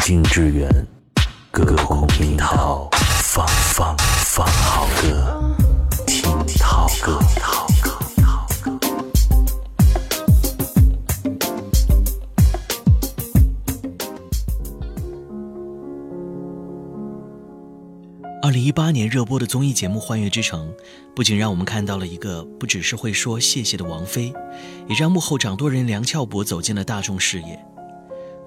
静致远，隔空听涛，放放放好歌，听涛歌。二零一八年热播的综艺节目《幻乐之城》，不仅让我们看到了一个不只是会说谢谢的王菲，也让幕后掌舵人梁翘柏走进了大众视野。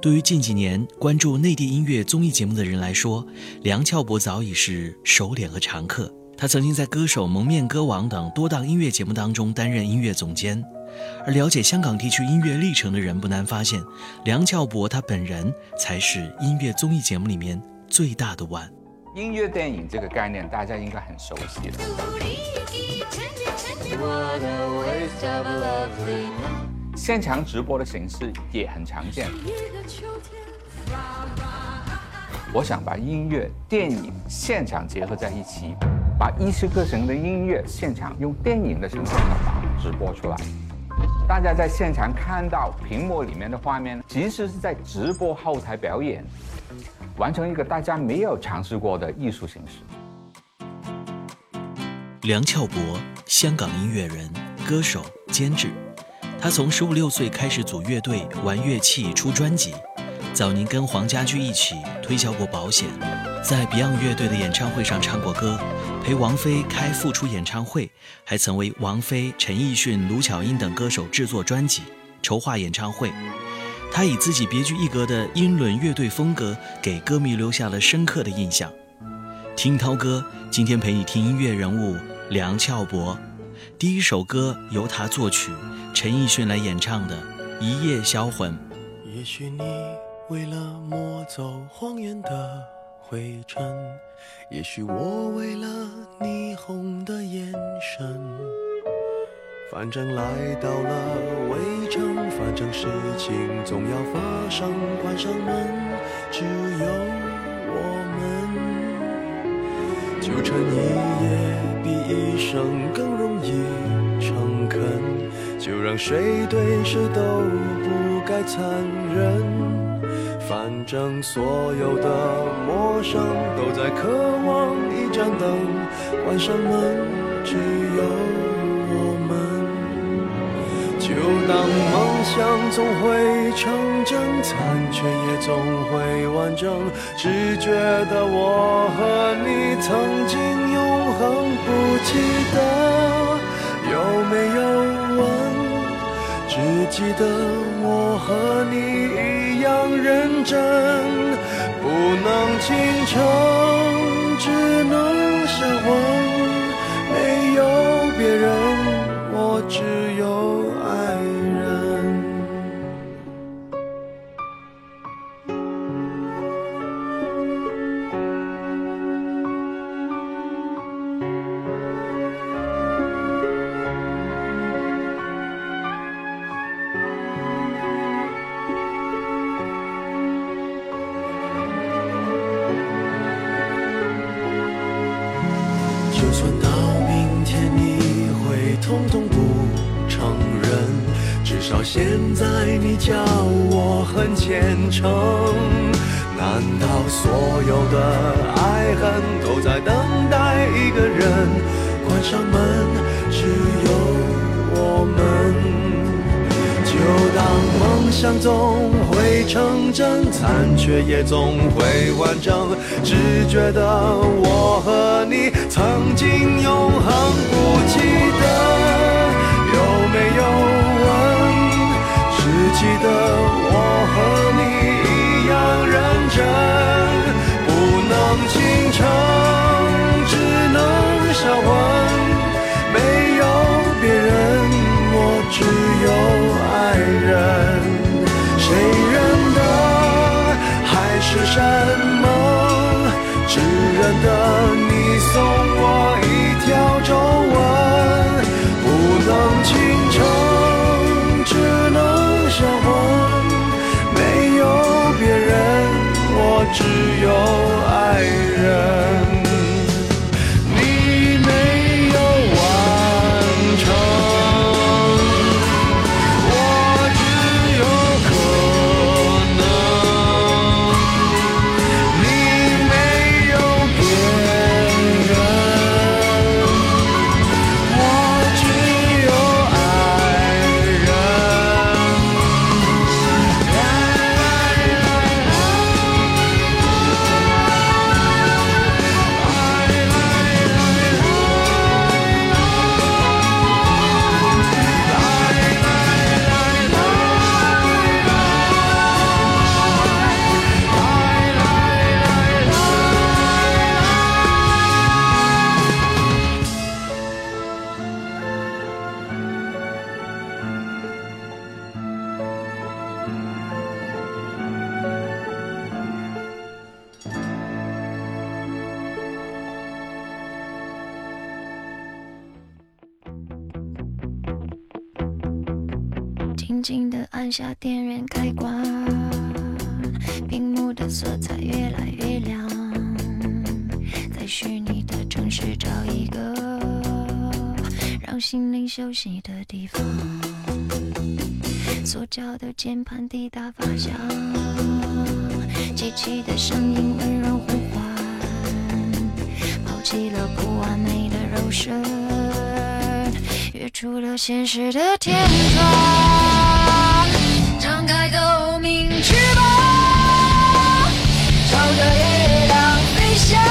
对于近几年关注内地音乐综艺节目的人来说，梁翘柏早已是熟脸和常客。他曾经在《歌手》《蒙面歌王》等多档音乐节目当中担任音乐总监。而了解香港地区音乐历程的人不难发现，梁翘柏他本人才是音乐综艺节目里面最大的腕。音乐电影这个概念，大家应该很熟悉了。现场直播的形式也很常见。我想把音乐、电影现场结合在一起，把一十个人的音乐现场用电影的形式把它直播出来。大家在现场看到屏幕里面的画面，其实是在直播后台表演。完成一个大家没有尝试过的艺术形式。梁翘柏，香港音乐人、歌手、监制。他从十五六岁开始组乐队、玩乐器、出专辑。早年跟黄家驹一起推销过保险，在 Beyond 乐队的演唱会上唱过歌，陪王菲开复出演唱会，还曾为王菲、陈奕迅、卢巧音等歌手制作专辑、筹划演唱会。他以自己别具一格的英伦乐队风格，给歌迷留下了深刻的印象。听涛哥，今天陪你听音乐人物梁翘柏。第一首歌由他作曲，陈奕迅来演唱的《一夜销魂》。也许你为了抹走谎言的灰尘，也许我为了霓虹的眼神。反正来到了围城，反正事情总要发生。关上门，只有我们。就趁一夜比一生更容易诚恳，就让谁对谁都不该残忍。反正所有的陌生都在渴望一盏灯。关上门，只有。就当梦想总会成真，残缺也总会完整。只觉得我和你曾经永恒不记得有没有吻，只记得我和你一样认真。不能倾城，只能销魂。总会完整。只觉得屏幕的色彩越来越亮，在虚拟的城市找一个让心灵休息的地方。塑胶的键盘滴答发响，机器的声音温柔呼唤，抛弃了不完美的肉身。跃出了现实的天窗，展开透明翅膀，朝着月亮飞翔。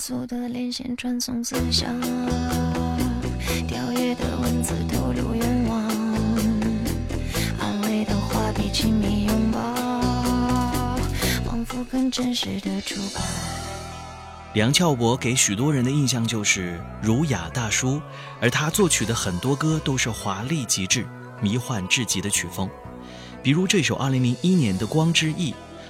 速的连线传送思想，跳跃的文字透露愿望，安慰的话比亲密拥抱，仿佛更真实的触感。梁翘柏给许多人的印象就是儒雅大叔，而他作曲的很多歌都是华丽极致、迷幻至极的曲风，比如这首2001年的《光之翼》。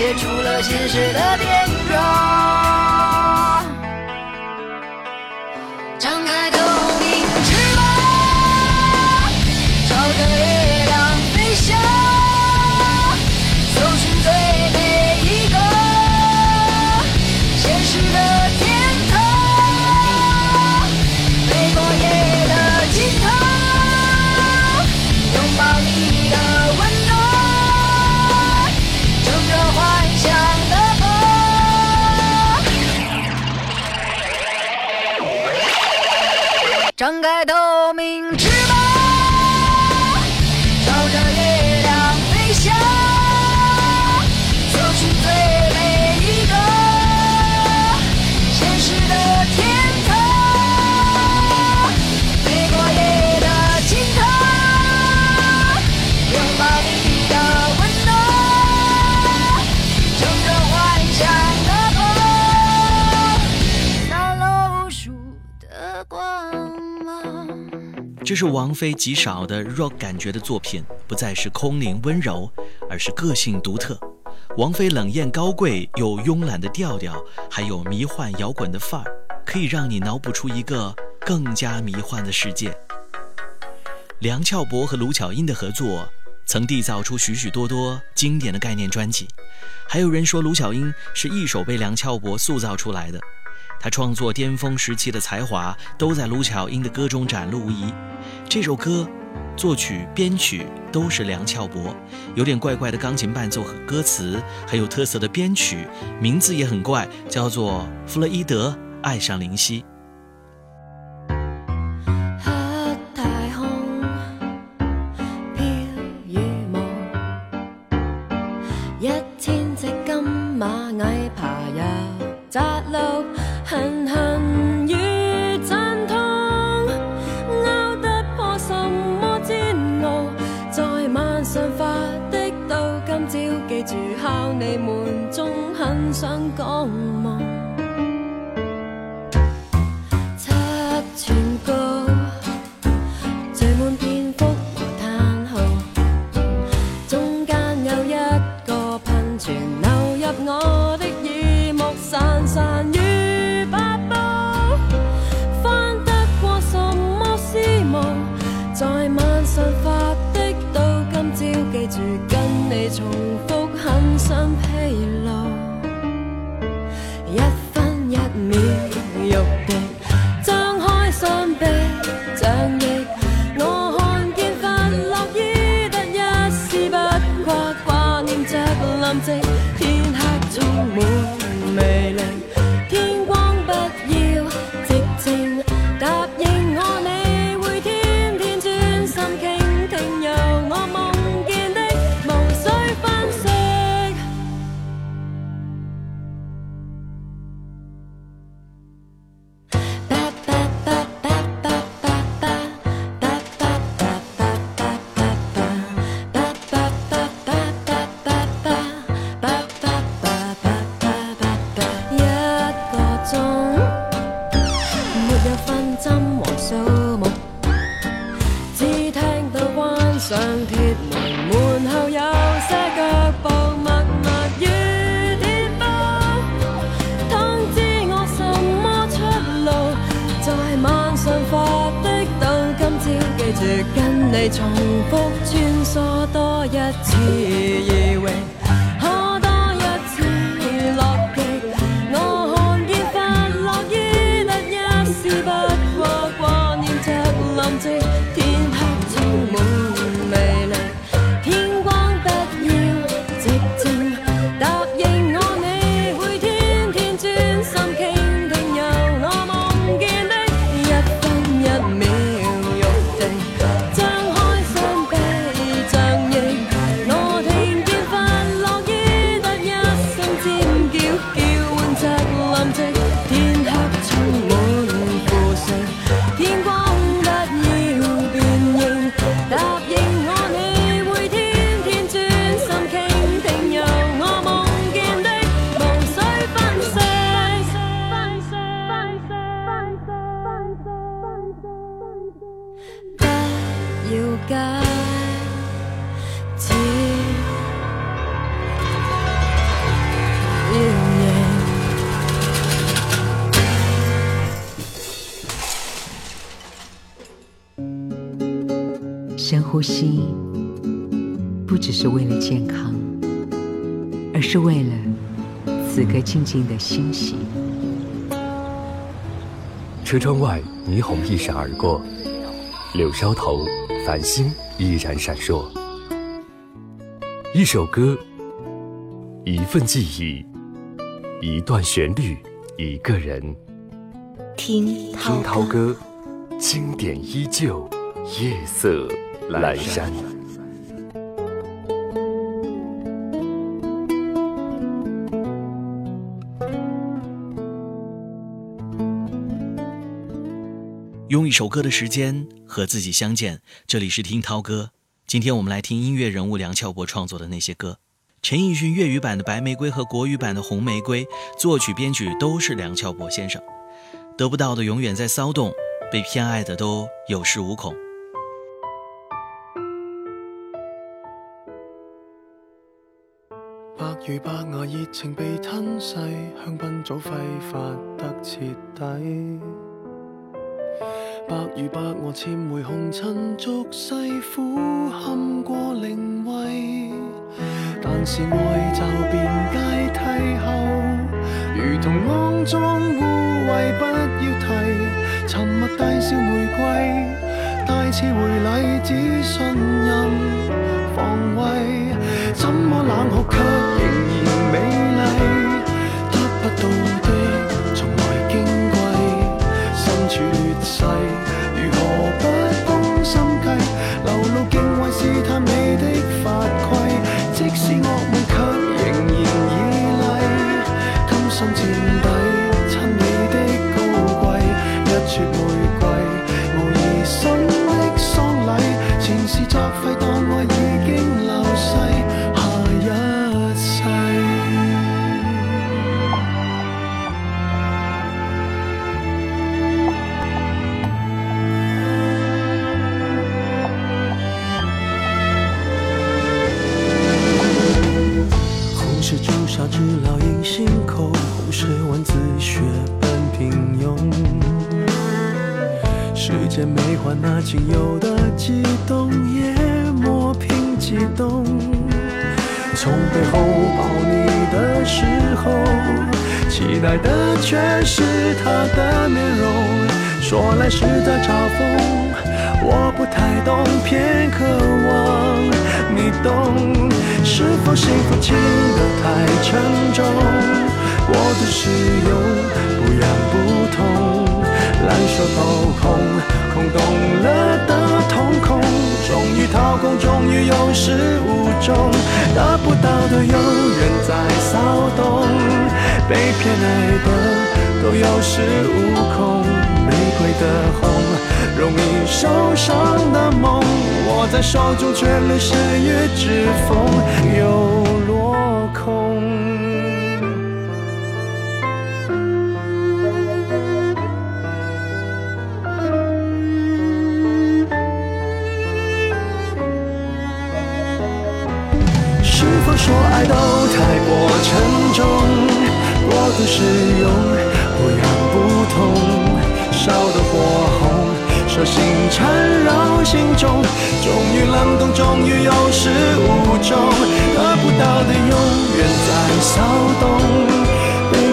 跌出了现实的天窗，这是王菲极少的 rock 感觉的作品，不再是空灵温柔，而是个性独特。王菲冷艳高贵又慵懒的调调，还有迷幻摇滚的范儿，可以让你脑补出一个更加迷幻的世界。梁翘柏和卢巧音的合作，曾缔造出许许多多经典的概念专辑。还有人说卢巧音是一手被梁翘柏塑造出来的。他创作巅峰时期的才华都在卢巧音的歌中展露无遗。这首歌，作曲、编曲都是梁翘柏，有点怪怪的钢琴伴奏和歌词，很有特色的编曲，名字也很怪，叫做《弗洛伊德爱上林夕》。想讲静静的欣喜。车窗外，霓虹一闪而过，柳梢头，繁星依然闪烁。一首歌，一份记忆，一段旋律，一个人。听听涛歌，经典依旧，夜色阑珊。一首歌的时间和自己相见，这里是听涛歌。今天我们来听音乐人物梁翘柏创作的那些歌。陈奕迅粤语版的《白玫瑰》和国语版的《红玫瑰》，作曲编曲都是梁翘柏先生。得不到的永远在骚动，被偏爱的都有恃无恐。白如白牙熱情被吞噬，香檳早揮發得徹底。白如白鵝潛回紅塵俗世，苦堪過靈位。但是愛就變階梯後，如同肮脏污秽，不要提。沉默大笑玫瑰，大次回禮只信任防衛。怎麼冷酷卻仍然美世，如何不攻心计？流露敬畏试探你的法规，即使恶梦却仍然绮丽，甘心自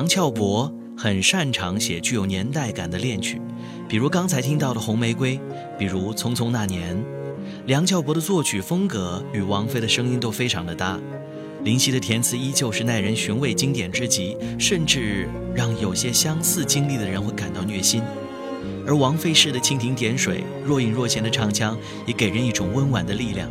梁翘柏很擅长写具有年代感的恋曲，比如刚才听到的《红玫瑰》，比如《匆匆那年》。梁翘柏的作曲风格与王菲的声音都非常的搭，林夕的填词依旧是耐人寻味、经典之极，甚至让有些相似经历的人会感到虐心。而王菲式的蜻蜓点水、若隐若现的唱腔，也给人一种温婉的力量。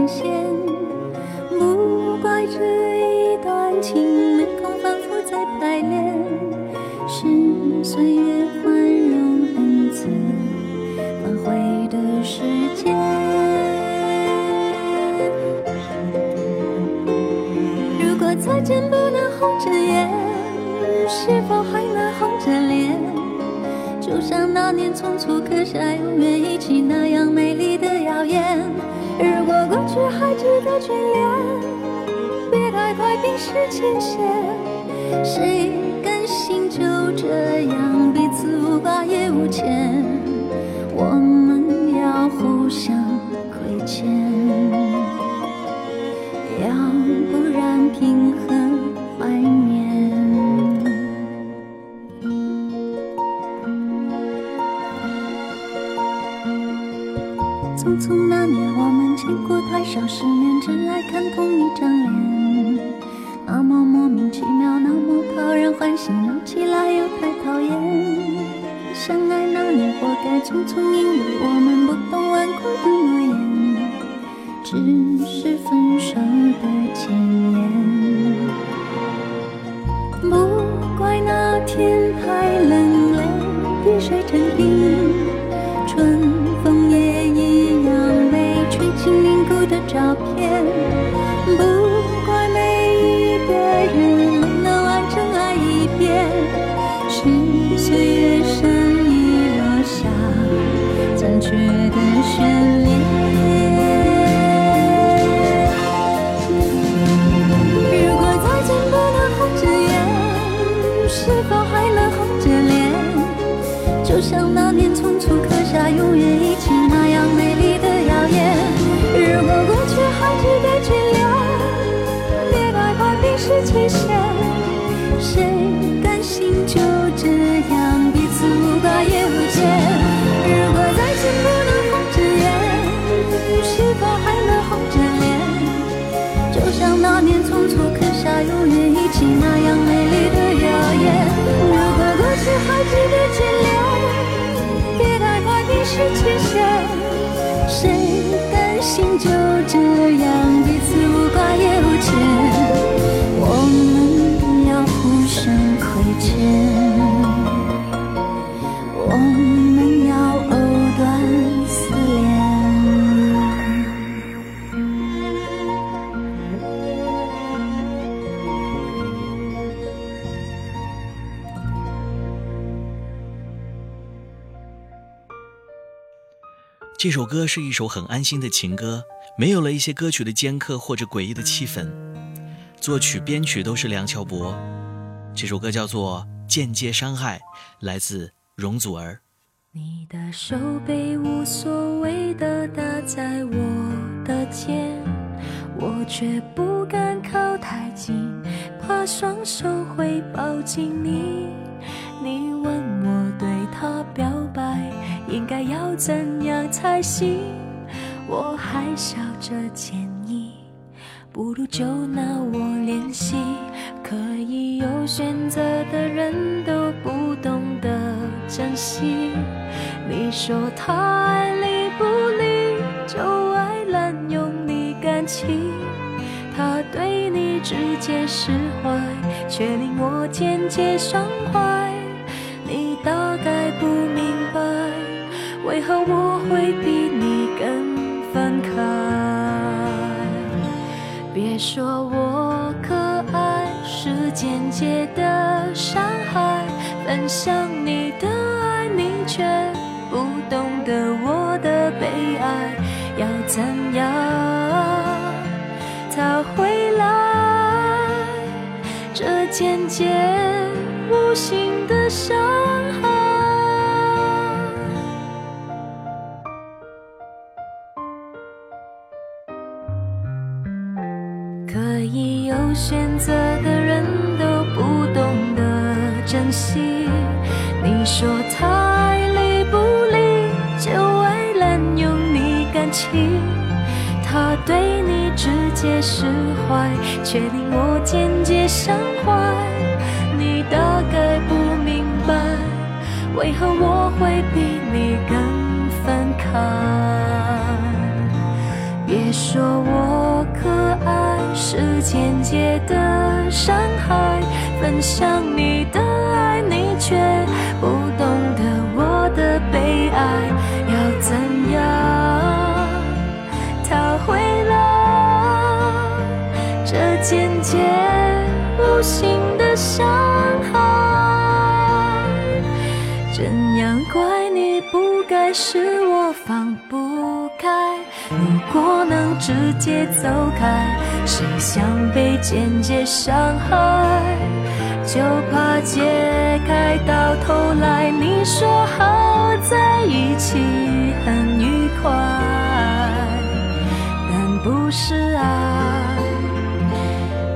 呈现，不怪这一段情没空反复再排练，是岁月宽容恩赐反悔的时间。如果再见不能红着眼，是否还能红着脸？就像那年匆促刻下永远一起那样美丽的谣言。如果过去还值得眷恋，别太快冰释前嫌。谁甘心就这样见过太少世面，只爱看同一张脸，那么莫名其妙，那么讨人欢喜，闹起来又太讨厌。相爱那年，活该匆匆，这首歌是一首很安心的情歌，没有了一些歌曲的尖刻或者诡异的气氛。作曲、编曲都是梁翘柏。这首歌叫做《间接伤害》，来自容祖儿。你的手背无所谓的搭在我的肩，我却不敢靠太近，怕双手会抱紧你。你问我对他表白应该要怎样才行，我还笑着建议，不如就拿我练习。可以有选择的人都不懂得珍惜。你说他爱理不理，就爱滥用你感情。他对你直接释怀，却令我渐渐伤怀。为何我会比你更分开。别说我可爱是间接的伤害，分享你的爱，你却不懂得我的悲哀，要怎样才回来？这间接无形的伤想你的爱，你却不懂得我的悲哀，要怎样讨回来这间接无形的伤害？怎样怪你不该是我放不开？如果能直接走开，谁想被间接伤害？就怕解开到头来，你说好在一起很愉快，但不是爱。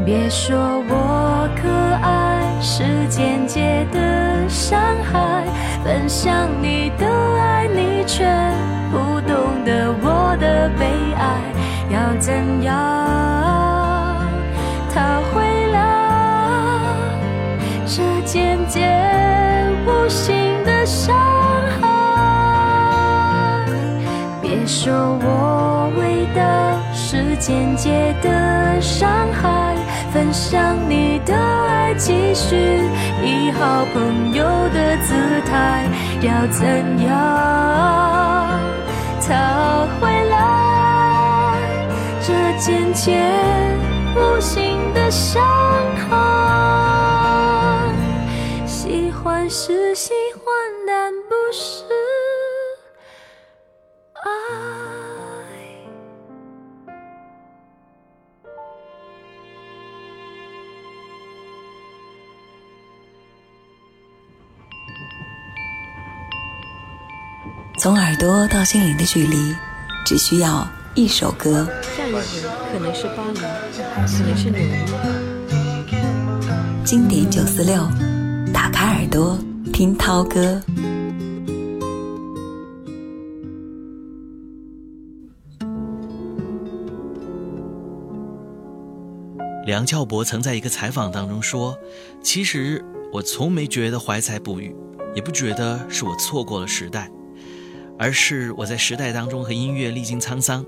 别说我可爱是间接的伤害，分享你的爱，你却不懂得我的悲哀，要怎样讨回来渐渐无形的伤害？别说我为的是间接的伤害，分享你的爱，继续以好朋友的姿态，要怎样讨回来这间接无形的伤害？是喜欢，但不是爱。从耳朵到心灵的距离，只需要一首歌。下一回可能是巴黎，可能是纽约。经典九四六，朵听涛歌。梁翘柏曾在一个采访当中说：“其实我从没觉得怀才不遇，也不觉得是我错过了时代，而是我在时代当中和音乐历经沧桑。”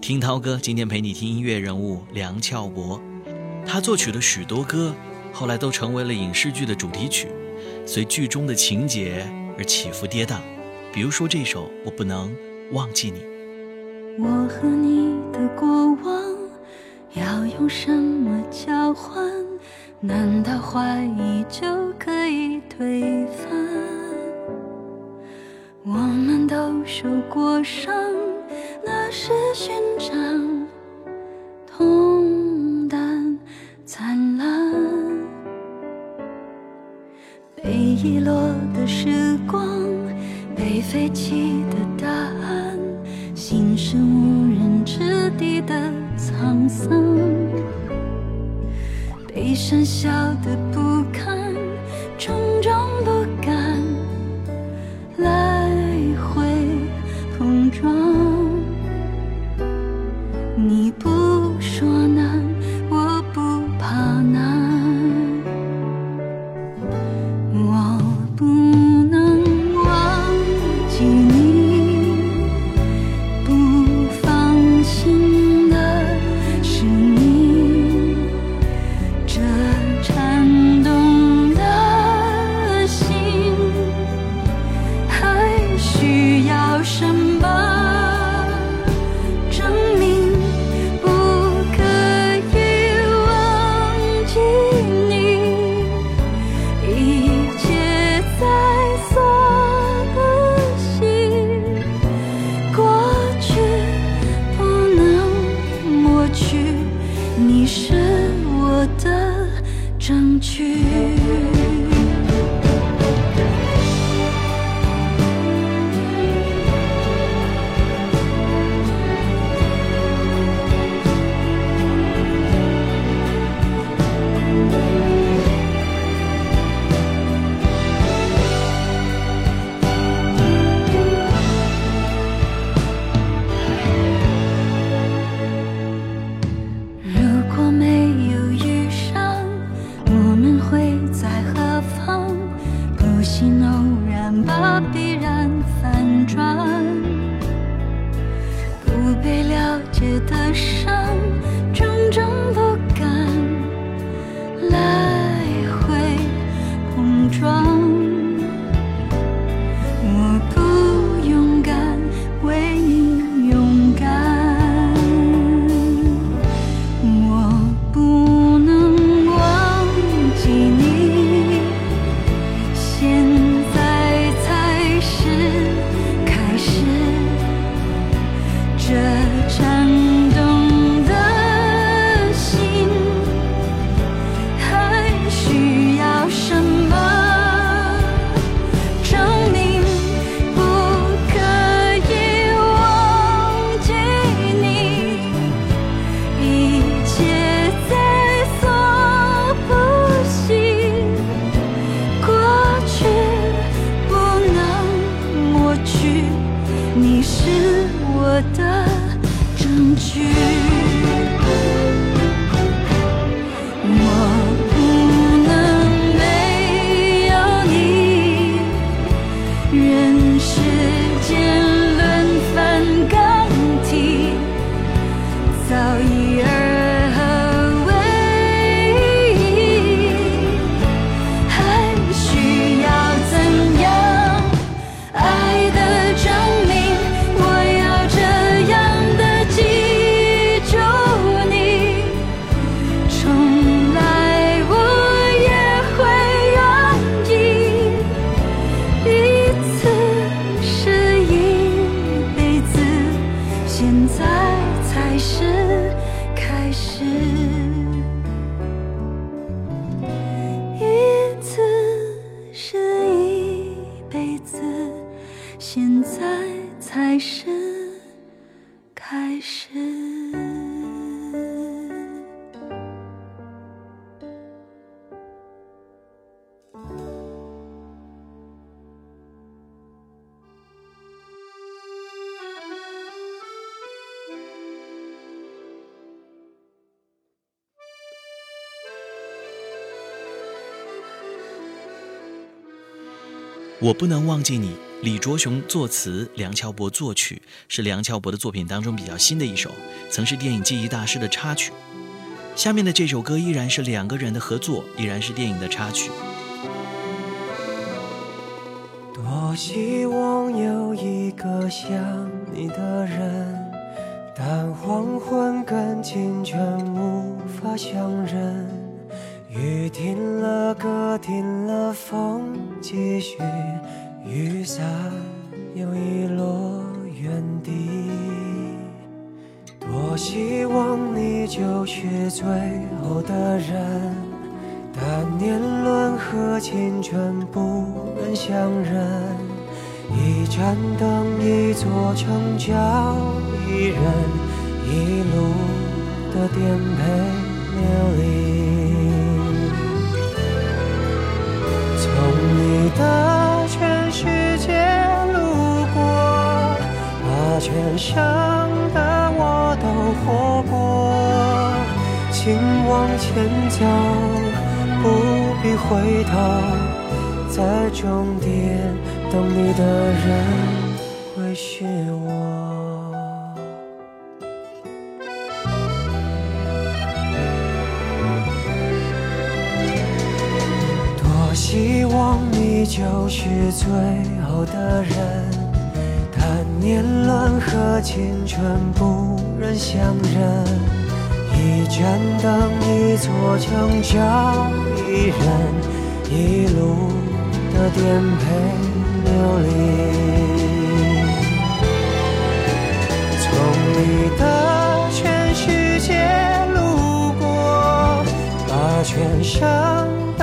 听涛哥今天陪你听音乐人物梁翘柏，他作曲的许多歌后来都成为了影视剧的主题曲，随剧中的情节而起伏跌宕，比如说这首《我不能忘记你》。我和你的过往要用什么交换？难道怀疑就可以推翻？我们都受过伤，那是勋章，痛淡灿烂。被遗落的时光，被废弃的答案，心是无人之地的沧桑，被讪笑的不堪，种种不。我不能忘记你李卓雄作词梁翘柏作曲是梁翘柏的作品当中比较新的一首曾是电影记忆大师的插曲。下面的这首歌依然是两个人的合作依然是电影的插曲。多希望有一个像你的人但黄昏跟清晨无法相认。雨停了歌停了风继续雨伞又遗落原地多希望你就是最后的人但年轮和青春不忍相认。一盏灯一座城找一人一路的颠沛流离。的全世界路过，把全盛的我都活过。请往前走，不必回头，在终点等你的人就是最后的人，但年轮和青春不忍相认。一盏灯，一座城，找一人，一路的颠沛流离。从你的全世界路过，把全盛的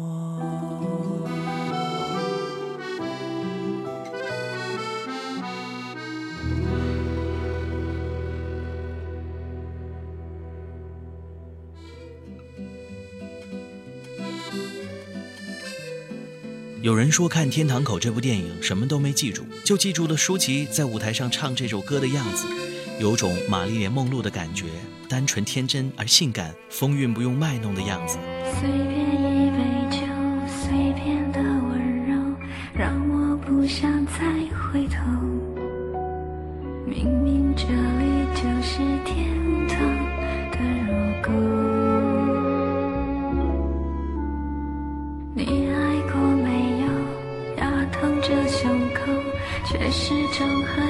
有人说看《天堂口》这部电影什么都没记住，就记住了舒淇在舞台上唱这首歌的样子，有种玛丽莲梦露的感觉，单纯天真而性感，风韵不用卖弄的样子。随便一杯酒，随便的温柔，让我不想再回头。明明这里始终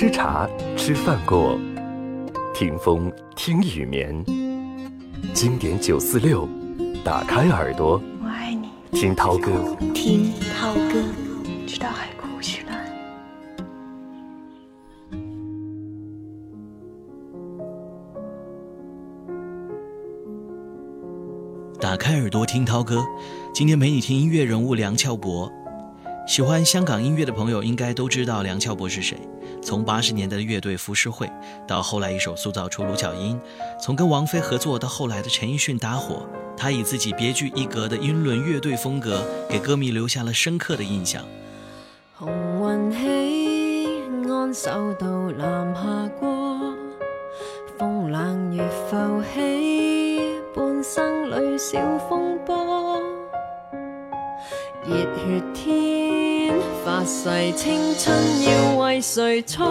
吃茶吃饭过，听风听雨眠。经典九四六，打开耳朵，我爱你，听涛哥，听涛哥，直到海枯石烂。打开耳朵听涛哥，今天陪你听音乐人物梁翘柏。喜欢香港音乐的朋友应该都知道梁翘柏是谁。从八十年代的乐队浮世绘，到后来一手塑造出卢巧音；从跟王菲合作到后来的陈奕迅搭伙，他以自己别具一格的英伦乐队风格，给歌迷留下了深刻的印象。红云起，安守到南下过，风冷月浮起，半生里小风波。热血天，发誓青春要为谁蹉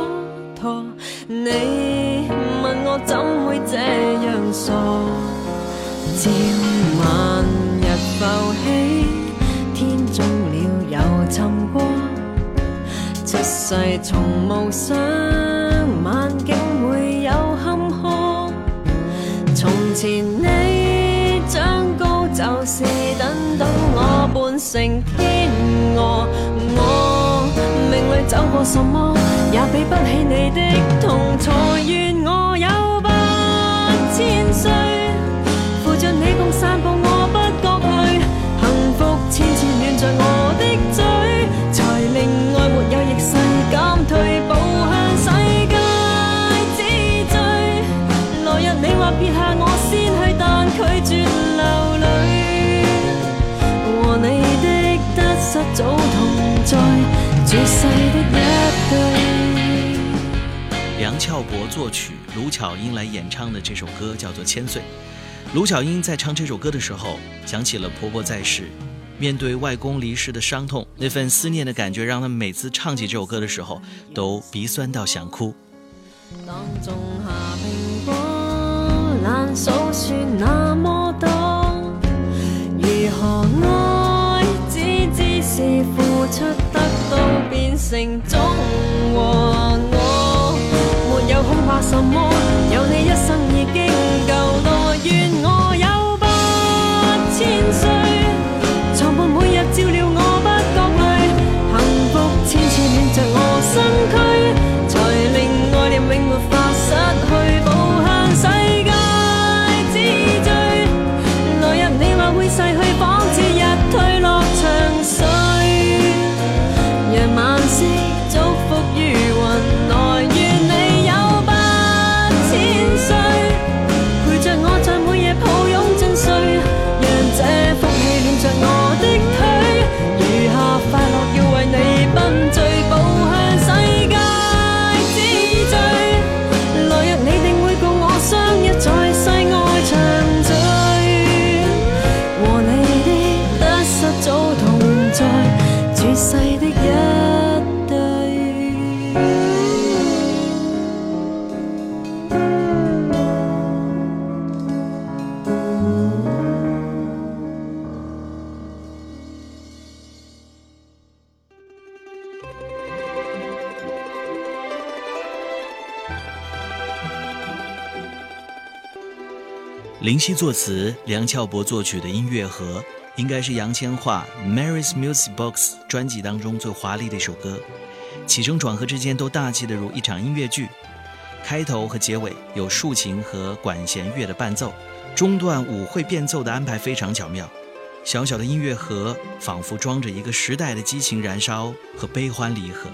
跎？你问我怎会这样傻？朝晚日浮起，天中了又沉过。出世从无想，晚景会有坎坷。从前你长高就是等到我半成天鹅，我走过什么，也比不起你的痛才。愿我有八千岁，扶着你共散步，我不觉累。幸福千次暖在我的嘴，才令爱没有逆势减退，步向世界之最。来日你或撇下我先去，但拒绝流泪。和你的得失早同在，绝世的一对。梁翘柏作曲，卢巧音来演唱的这首歌叫做《千岁》。卢巧音在唱这首歌的时候，想起了婆婆在世，面对外公离世的伤痛，那份思念的感觉，让她每次唱起这首歌的时候，都鼻酸到想哭。当种下苹果，难數算那麼多。如何愛，只知是都变成中和。我没有恐怕什么，有你一生已经林夕作词，梁翘柏作曲的《音乐盒》，应该是杨千嬅《Mary's Music Box》专辑当中最华丽的一首歌，起承转合之间都大气的如一场音乐剧。开头和结尾有竖琴和管弦乐的伴奏，中段舞会变奏的安排非常巧妙。小小的音乐盒仿佛装着一个时代的激情燃烧和悲欢离合。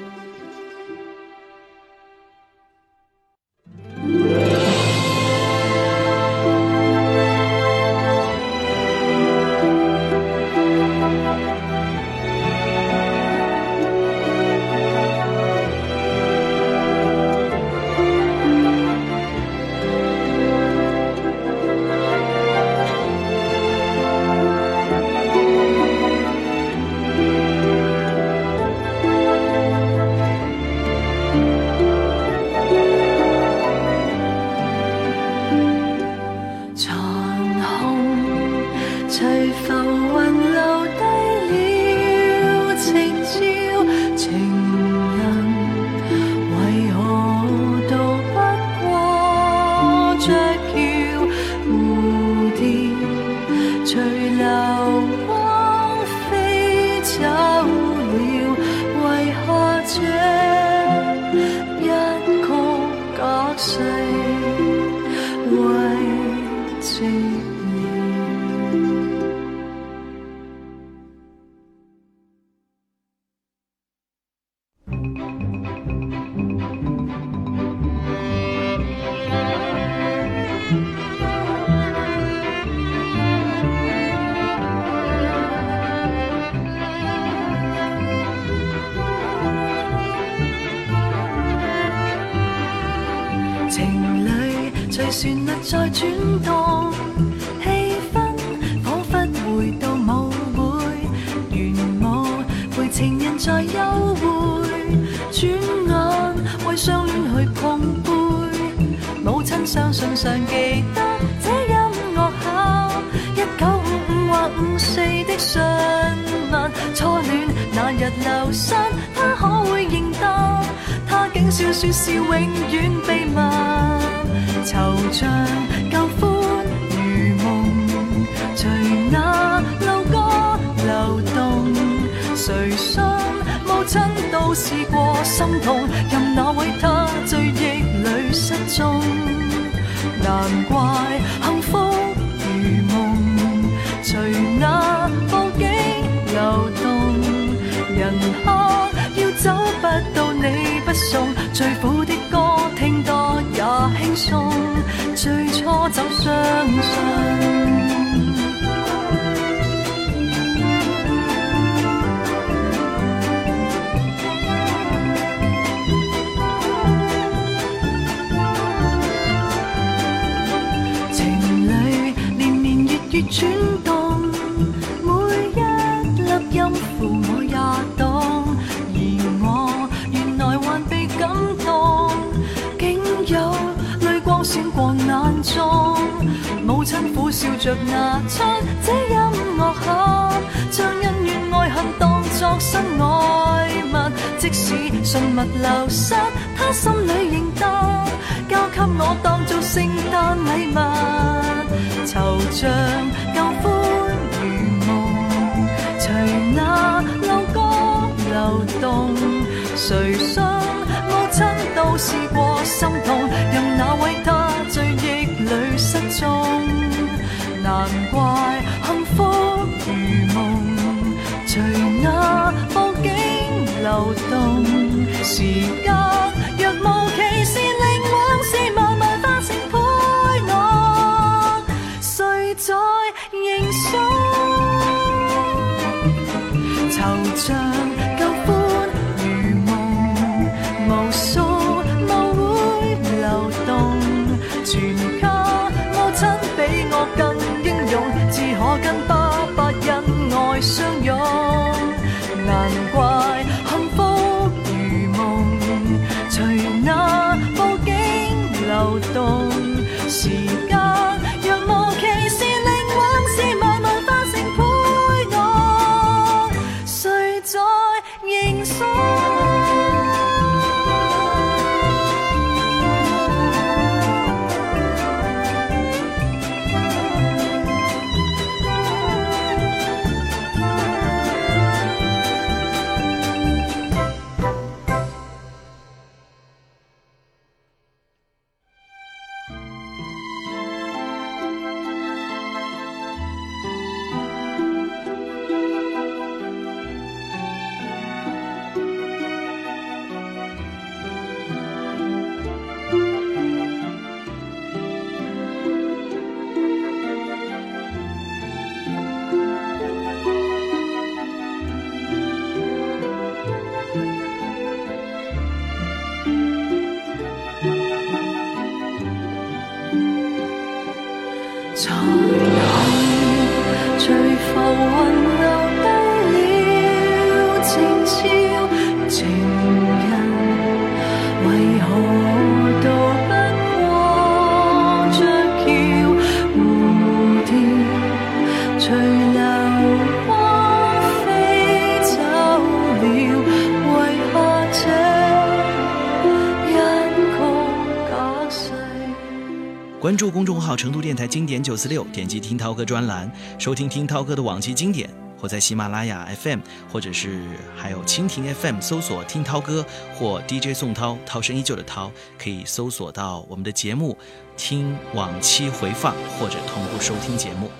情人在幽会，转眼为相恋去碰杯。母亲相信常记得这音乐下，一九五五或五四的信物，初恋那日流失，他可会认得？他竟笑说是永远秘密，惆怅旧欢如梦，随亲都试过心痛，任那位他追忆里失踪，难怪幸福如梦，随那布景流动，人客要走不到你不送，最苦的歌听多也轻松，最初怎相信？转动，每一粒音符我也懂，而我原來還被感動，竟有淚光閃過眼中。母親苦笑着拿出這音樂盒，將恩怨愛恨當作新愛物，即使信物流失，他心裏認得，交給我當做聖誕禮物。惆怅旧欢如梦，随那老歌流动。谁信母亲都试过心痛，让那位他追忆里失踪。难怪幸福如梦，随那风景流动。时间若无其事，惆九四六”，点击“听涛哥”专栏，收听听涛哥的往期经典，或在喜马拉雅 FM 或者是还有蜻蜓 FM 搜索“听涛哥”或 DJ 宋涛，涛声依旧的涛，可以搜索到我们的节目，听往期回放或者同步收听节目。